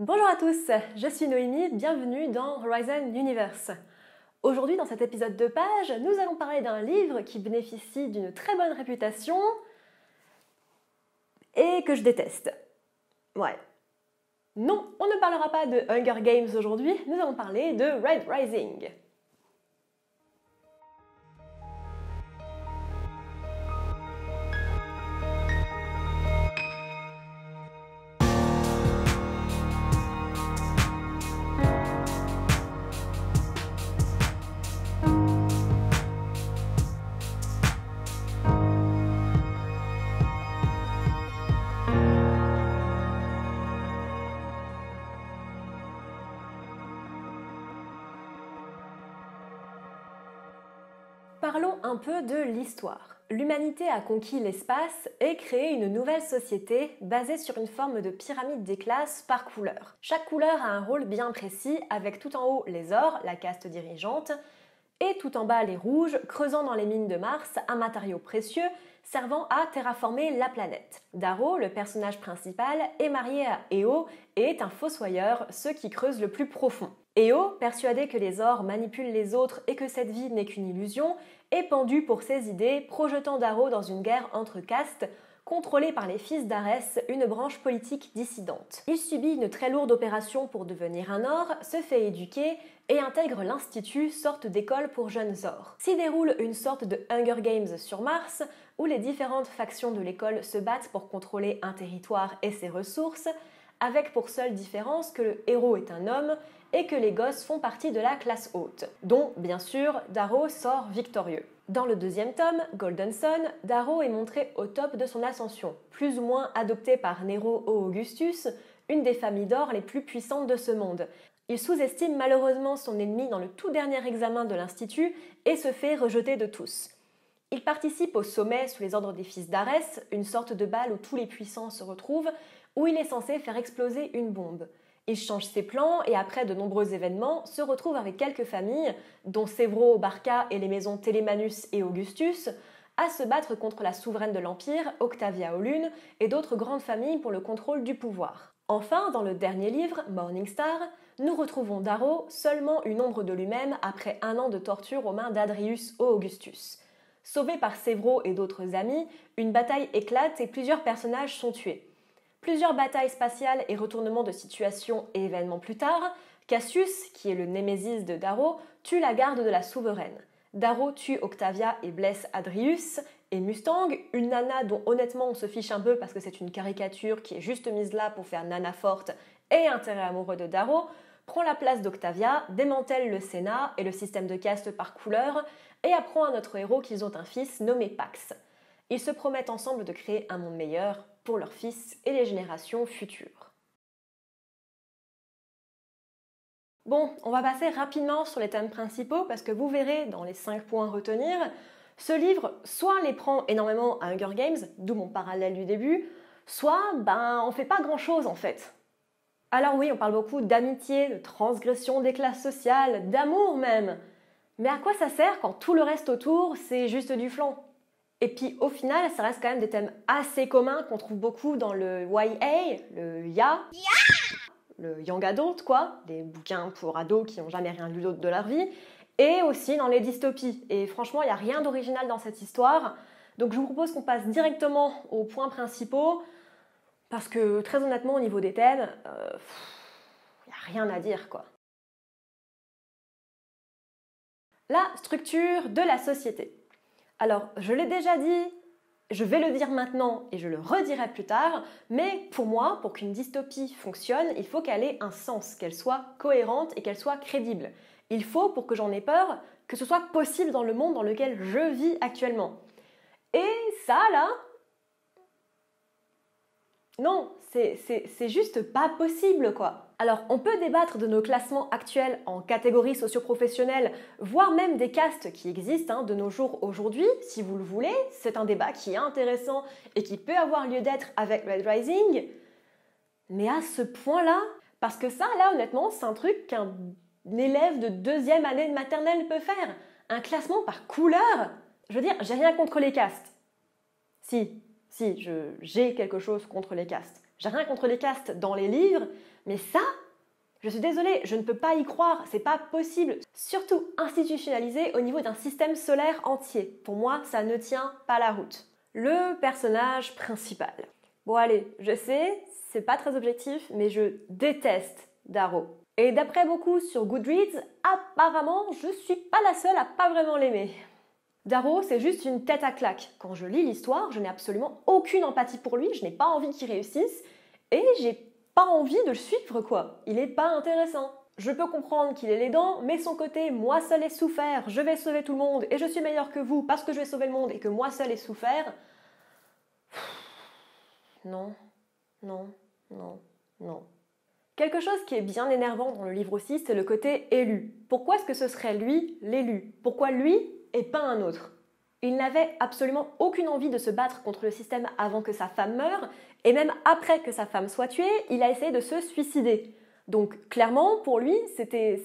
Bonjour à tous, je suis Noémie, bienvenue dans Horizon Universe. Aujourd'hui, dans cet épisode de page, nous allons parler d'un livre qui bénéficie d'une très bonne réputation et que je déteste. Ouais. Non, on ne parlera pas de Hunger Games aujourd'hui, nous allons parler de Red Rising. Parlons un peu de l'histoire. L'humanité a conquis l'espace et créé une nouvelle société basée sur une forme de pyramide des classes par couleur. Chaque couleur a un rôle bien précis avec tout en haut les ors, la caste dirigeante, et tout en bas les rouges, creusant dans les mines de Mars un matériau précieux servant à terraformer la planète. Darrow, le personnage principal, est marié à Eo et est un fossoyeur, ceux qui creusent le plus profond. Eo, persuadé que les ors manipulent les autres et que cette vie n'est qu'une illusion, est pendu pour ses idées, projetant Darrow dans une guerre entre castes contrôlée par les fils d'Arès, une branche politique dissidente. Il subit une très lourde opération pour devenir un or, se fait éduquer et intègre l'Institut, sorte d'école pour jeunes ors. S'y déroule une sorte de Hunger Games sur Mars, où les différentes factions de l'école se battent pour contrôler un territoire et ses ressources, avec pour seule différence que le héros est un homme et que les gosses font partie de la classe haute, dont, bien sûr, Darrow sort victorieux. Dans le deuxième tome, Golden Son, Darrow est montré au top de son ascension, plus ou moins adopté par Nero ou Augustus, une des familles d'or les plus puissantes de ce monde. Il sous-estime malheureusement son ennemi dans le tout dernier examen de l'Institut et se fait rejeter de tous. Il participe au sommet sous les ordres des fils d'Arès, une sorte de bal où tous les puissants se retrouvent, où il est censé faire exploser une bombe. Il change ses plans et après de nombreux événements, se retrouve avec quelques familles, dont Sévro, Barca et les maisons Télémanus et Augustus, à se battre contre la souveraine de l'Empire, Octavia Lune, et d'autres grandes familles pour le contrôle du pouvoir. Enfin, dans le dernier livre, Morning Star, nous retrouvons Darrow, seulement une ombre de lui-même après un an de torture aux mains d'Adrius Augustus. Sauvé par Sévro et d'autres amis, une bataille éclate et plusieurs personnages sont tués. Plusieurs batailles spatiales et retournements de situation et événements plus tard, Cassius, qui est le némésis de Darrow, tue la garde de la souveraine. Darrow tue Octavia et blesse Adrius, et Mustang, une nana dont honnêtement on se fiche un peu parce que c'est une caricature qui est juste mise là pour faire nana forte et intérêt amoureux de Darrow, prend la place d'Octavia, démantèle le Sénat et le système de caste par couleur, et apprend à notre héros qu'ils ont un fils nommé Pax. Ils se promettent ensemble de créer un monde meilleur pour leurs fils et les générations futures. Bon, on va passer rapidement sur les thèmes principaux parce que vous verrez dans les 5 points à retenir, ce livre soit les prend énormément à Hunger Games, d'où mon parallèle du début, soit ben on fait pas grand chose en fait. Alors oui, on parle beaucoup d'amitié, de transgression des classes sociales, d'amour même. Mais à quoi ça sert quand tout le reste autour c'est juste du flanc? Et puis au final, ça reste quand même des thèmes assez communs qu'on trouve beaucoup dans le YA, le YA, le Young Adult, quoi, des bouquins pour ados qui n'ont jamais rien lu d'autre de leur vie, et aussi dans les dystopies. Et franchement, il n'y a rien d'original dans cette histoire. Donc je vous propose qu'on passe directement aux points principaux, parce que très honnêtement, au niveau des thèmes, il euh, n'y a rien à dire, quoi. La structure de la société. Alors, je l'ai déjà dit, je vais le dire maintenant et je le redirai plus tard, mais pour moi, pour qu'une dystopie fonctionne, il faut qu'elle ait un sens, qu'elle soit cohérente et qu'elle soit crédible. Il faut, pour que j'en ai peur, que ce soit possible dans le monde dans lequel je vis actuellement. Et ça, là, non, c'est juste pas possible, quoi. Alors, on peut débattre de nos classements actuels en catégories socioprofessionnelles, voire même des castes qui existent hein, de nos jours aujourd'hui, si vous le voulez. C'est un débat qui est intéressant et qui peut avoir lieu d'être avec Red Rising. Mais à ce point-là, parce que ça, là, honnêtement, c'est un truc qu'un élève de deuxième année de maternelle peut faire. Un classement par couleur. Je veux dire, j'ai rien contre les castes. Si, si, j'ai quelque chose contre les castes. J'ai rien contre les castes dans les livres, mais ça, je suis désolée, je ne peux pas y croire, c'est pas possible. Surtout institutionnalisé au niveau d'un système solaire entier. Pour moi, ça ne tient pas la route. Le personnage principal. Bon allez, je sais, c'est pas très objectif, mais je déteste Darrow. Et d'après beaucoup sur Goodreads, apparemment, je suis pas la seule à pas vraiment l'aimer. Darrow, c'est juste une tête à claque. Quand je lis l'histoire, je n'ai absolument aucune empathie pour lui, je n'ai pas envie qu'il réussisse, et j'ai pas envie de le suivre, quoi. Il est pas intéressant. Je peux comprendre qu'il est l'aidant, mais son côté moi seul ai souffert, je vais sauver tout le monde et je suis meilleur que vous parce que je vais sauver le monde et que moi seul ai souffert. Non, non, non, non. Quelque chose qui est bien énervant dans le livre aussi, c'est le côté élu. Pourquoi est-ce que ce serait lui l'élu? Pourquoi lui et pas un autre il n'avait absolument aucune envie de se battre contre le système avant que sa femme meure, et même après que sa femme soit tuée, il a essayé de se suicider. Donc clairement, pour lui, c'était,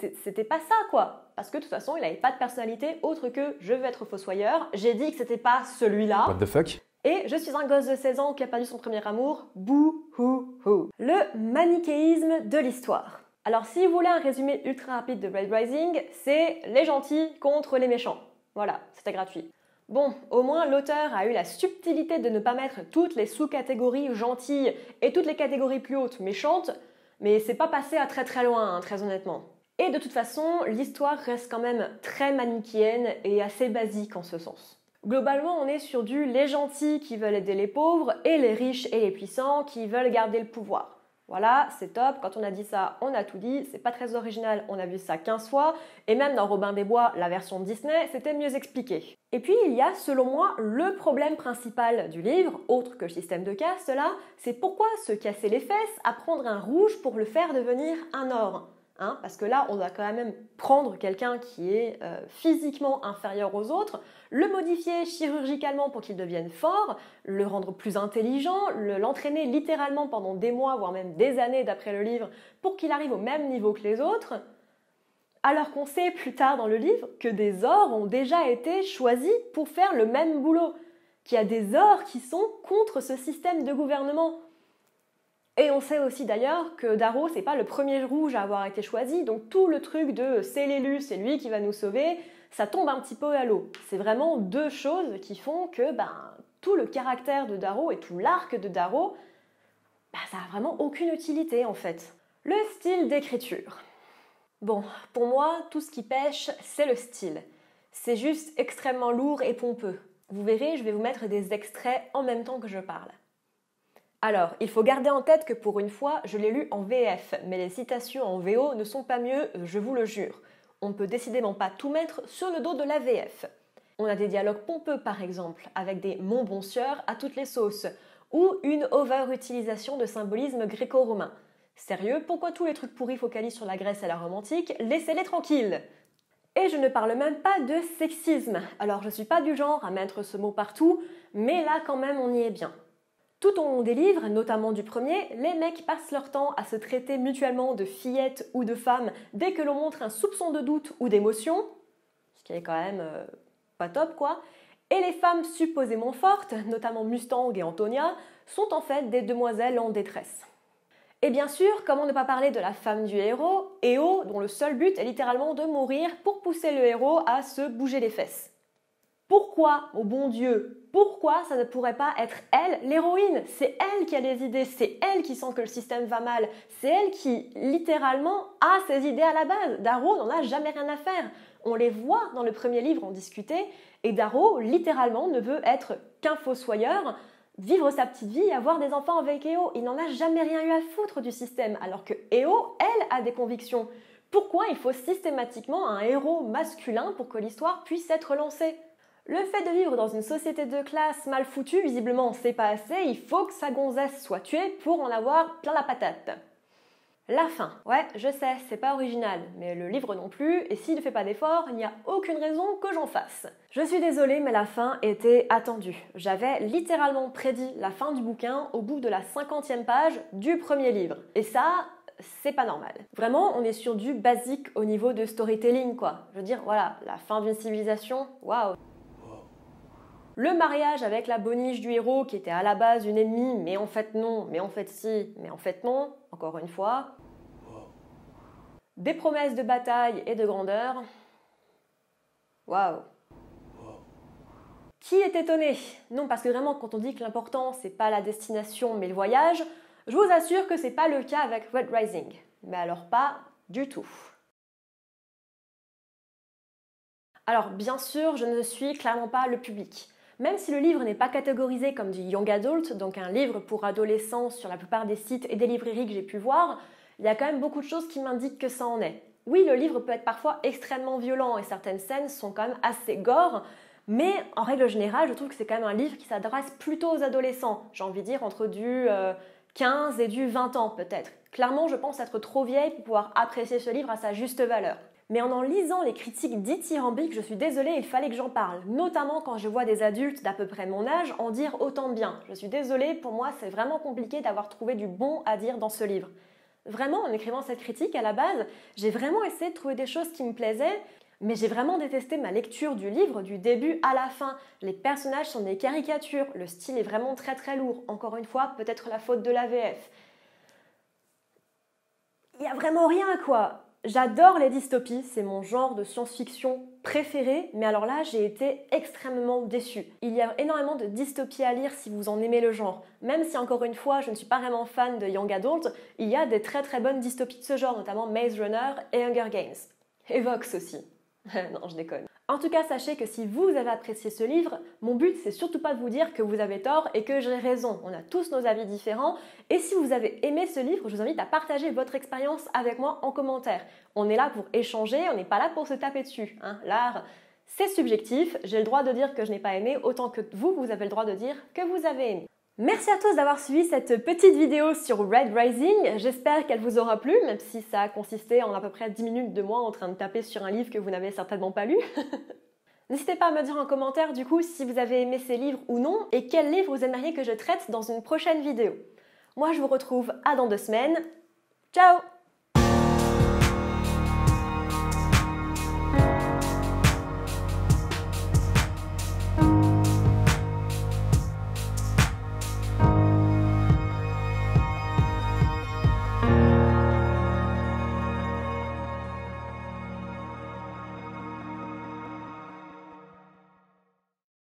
pas ça, quoi. Parce que de toute façon, il n'avait pas de personnalité autre que je veux être fossoyeur, j'ai dit que c'était pas celui-là. What the fuck? Et je suis un gosse de 16 ans qui a perdu son premier amour. Bouh hou hou. Le manichéisme de l'histoire. Alors si vous voulez un résumé ultra rapide de Red Rising, c'est les gentils contre les méchants. Voilà, c'était gratuit. Bon, au moins l'auteur a eu la subtilité de ne pas mettre toutes les sous-catégories gentilles et toutes les catégories plus hautes méchantes, mais c'est pas passé à très très loin, hein, très honnêtement. Et de toute façon, l'histoire reste quand même très manichéenne et assez basique en ce sens. Globalement, on est sur du les gentils qui veulent aider les pauvres et les riches et les puissants qui veulent garder le pouvoir. Voilà, c'est top. Quand on a dit ça, on a tout dit. C'est pas très original, on a vu ça 15 fois. Et même dans Robin des Bois, la version Disney, c'était mieux expliqué. Et puis, il y a, selon moi, le problème principal du livre, autre que le système de caste là, c'est pourquoi se casser les fesses à prendre un rouge pour le faire devenir un or Hein, parce que là, on va quand même prendre quelqu'un qui est euh, physiquement inférieur aux autres, le modifier chirurgicalement pour qu'il devienne fort, le rendre plus intelligent, l'entraîner littéralement pendant des mois, voire même des années d'après le livre, pour qu'il arrive au même niveau que les autres, alors qu'on sait plus tard dans le livre que des ors ont déjà été choisis pour faire le même boulot, qu'il y a des ors qui sont contre ce système de gouvernement. Et on sait aussi d'ailleurs que Darrow, c'est pas le premier rouge à avoir été choisi, donc tout le truc de c'est l'élu, c'est lui qui va nous sauver, ça tombe un petit peu à l'eau. C'est vraiment deux choses qui font que ben, tout le caractère de Darrow et tout l'arc de Darrow, ben, ça a vraiment aucune utilité en fait. Le style d'écriture. Bon, pour moi, tout ce qui pêche, c'est le style. C'est juste extrêmement lourd et pompeux. Vous verrez, je vais vous mettre des extraits en même temps que je parle. Alors, il faut garder en tête que pour une fois, je l'ai lu en VF, mais les citations en VO ne sont pas mieux, je vous le jure. On ne peut décidément pas tout mettre sur le dos de la VF. On a des dialogues pompeux par exemple, avec des mon bon sieur à toutes les sauces, ou une over-utilisation de symbolisme gréco-romain. Sérieux, pourquoi tous les trucs pourris focalisent sur la Grèce et la romantique Laissez-les tranquilles et je ne parle même pas de sexisme. Alors je suis pas du genre à mettre ce mot partout, mais là quand même on y est bien. Tout au long des livres, notamment du premier, les mecs passent leur temps à se traiter mutuellement de fillettes ou de femmes dès que l'on montre un soupçon de doute ou d'émotion, ce qui est quand même euh, pas top quoi. Et les femmes supposément fortes, notamment Mustang et Antonia, sont en fait des demoiselles en détresse. Et bien sûr, comment ne pas parler de la femme du héros, Eo, dont le seul but est littéralement de mourir pour pousser le héros à se bouger les fesses. Pourquoi, au bon Dieu, pourquoi ça ne pourrait pas être elle, l'héroïne? C'est elle qui a les idées, c'est elle qui sent que le système va mal, c'est elle qui, littéralement, a ses idées à la base. Darrow n'en a jamais rien à faire. On les voit dans le premier livre en discuter, et Darrow, littéralement, ne veut être qu'un fossoyeur, vivre sa petite vie, avoir des enfants avec Eo. Il n'en a jamais rien eu à foutre du système, alors que Eo, elle, a des convictions. Pourquoi il faut systématiquement un héros masculin pour que l'histoire puisse être lancée? Le fait de vivre dans une société de classe mal foutue, visiblement c'est pas assez, il faut que sa gonzesse soit tuée pour en avoir plein la patate. La fin. Ouais, je sais, c'est pas original, mais le livre non plus, et s'il ne fait pas d'effort, il n'y a aucune raison que j'en fasse. Je suis désolée, mais la fin était attendue. J'avais littéralement prédit la fin du bouquin au bout de la cinquantième page du premier livre. Et ça, c'est pas normal. Vraiment, on est sur du basique au niveau de storytelling, quoi. Je veux dire, voilà, la fin d'une civilisation, waouh Le mariage avec la boniche du héros qui était à la base une ennemie, mais en fait non, mais en fait si, mais en fait non, encore une fois. Des promesses de bataille et de grandeur. Waouh Qui est étonné? Non, parce que vraiment, quand on dit que l'important, c'est pas la destination, mais le voyage, je vous assure que c'est pas le cas avec Red Rising. Mais alors pas du tout. Alors bien sûr, je ne suis clairement pas le public. Même si le livre n'est pas catégorisé comme du young adult, donc un livre pour adolescents sur la plupart des sites et des librairies que j'ai pu voir, il y a quand même beaucoup de choses qui m'indiquent que ça en est. Oui, le livre peut être parfois extrêmement violent et certaines scènes sont quand même assez gore, mais en règle générale, je trouve que c'est quand même un livre qui s'adresse plutôt aux adolescents. J'ai envie de dire entre du 15 euh, et du 20 ans peut-être. Clairement, je pense être trop vieille pour pouvoir apprécier ce livre à sa juste valeur. Mais en en lisant les critiques dithyrambiques, je suis désolée, il fallait que j'en parle. Notamment quand je vois des adultes d'à peu près mon âge en dire autant de bien. Je suis désolée, pour moi c'est vraiment compliqué d'avoir trouvé du bon à dire dans ce livre. Vraiment, en écrivant cette critique à la base, j'ai vraiment essayé de trouver des choses qui me plaisaient, mais j'ai vraiment détesté ma lecture du livre du début à la fin. Les personnages sont des caricatures, le style est vraiment très très lourd. Encore une fois, peut-être la faute de la VF. Il y a vraiment rien quoi. J'adore les dystopies, c'est mon genre de science-fiction préféré, mais alors là j'ai été extrêmement déçue. Il y a énormément de dystopies à lire si vous en aimez le genre. Même si encore une fois je ne suis pas vraiment fan de Young Adult, il y a des très très bonnes dystopies de ce genre, notamment Maze Runner et Hunger Games. Et aussi. non, je déconne. En tout cas, sachez que si vous avez apprécié ce livre, mon but c'est surtout pas de vous dire que vous avez tort et que j'ai raison. On a tous nos avis différents. Et si vous avez aimé ce livre, je vous invite à partager votre expérience avec moi en commentaire. On est là pour échanger, on n'est pas là pour se taper dessus. Hein. L'art, c'est subjectif. J'ai le droit de dire que je n'ai pas aimé autant que vous, vous avez le droit de dire que vous avez aimé. Merci à tous d'avoir suivi cette petite vidéo sur Red Rising. J'espère qu'elle vous aura plu, même si ça a consisté en à peu près 10 minutes de moi en train de taper sur un livre que vous n'avez certainement pas lu. N'hésitez pas à me dire en commentaire du coup si vous avez aimé ces livres ou non et quel livre vous aimeriez que je traite dans une prochaine vidéo. Moi je vous retrouve à dans deux semaines. Ciao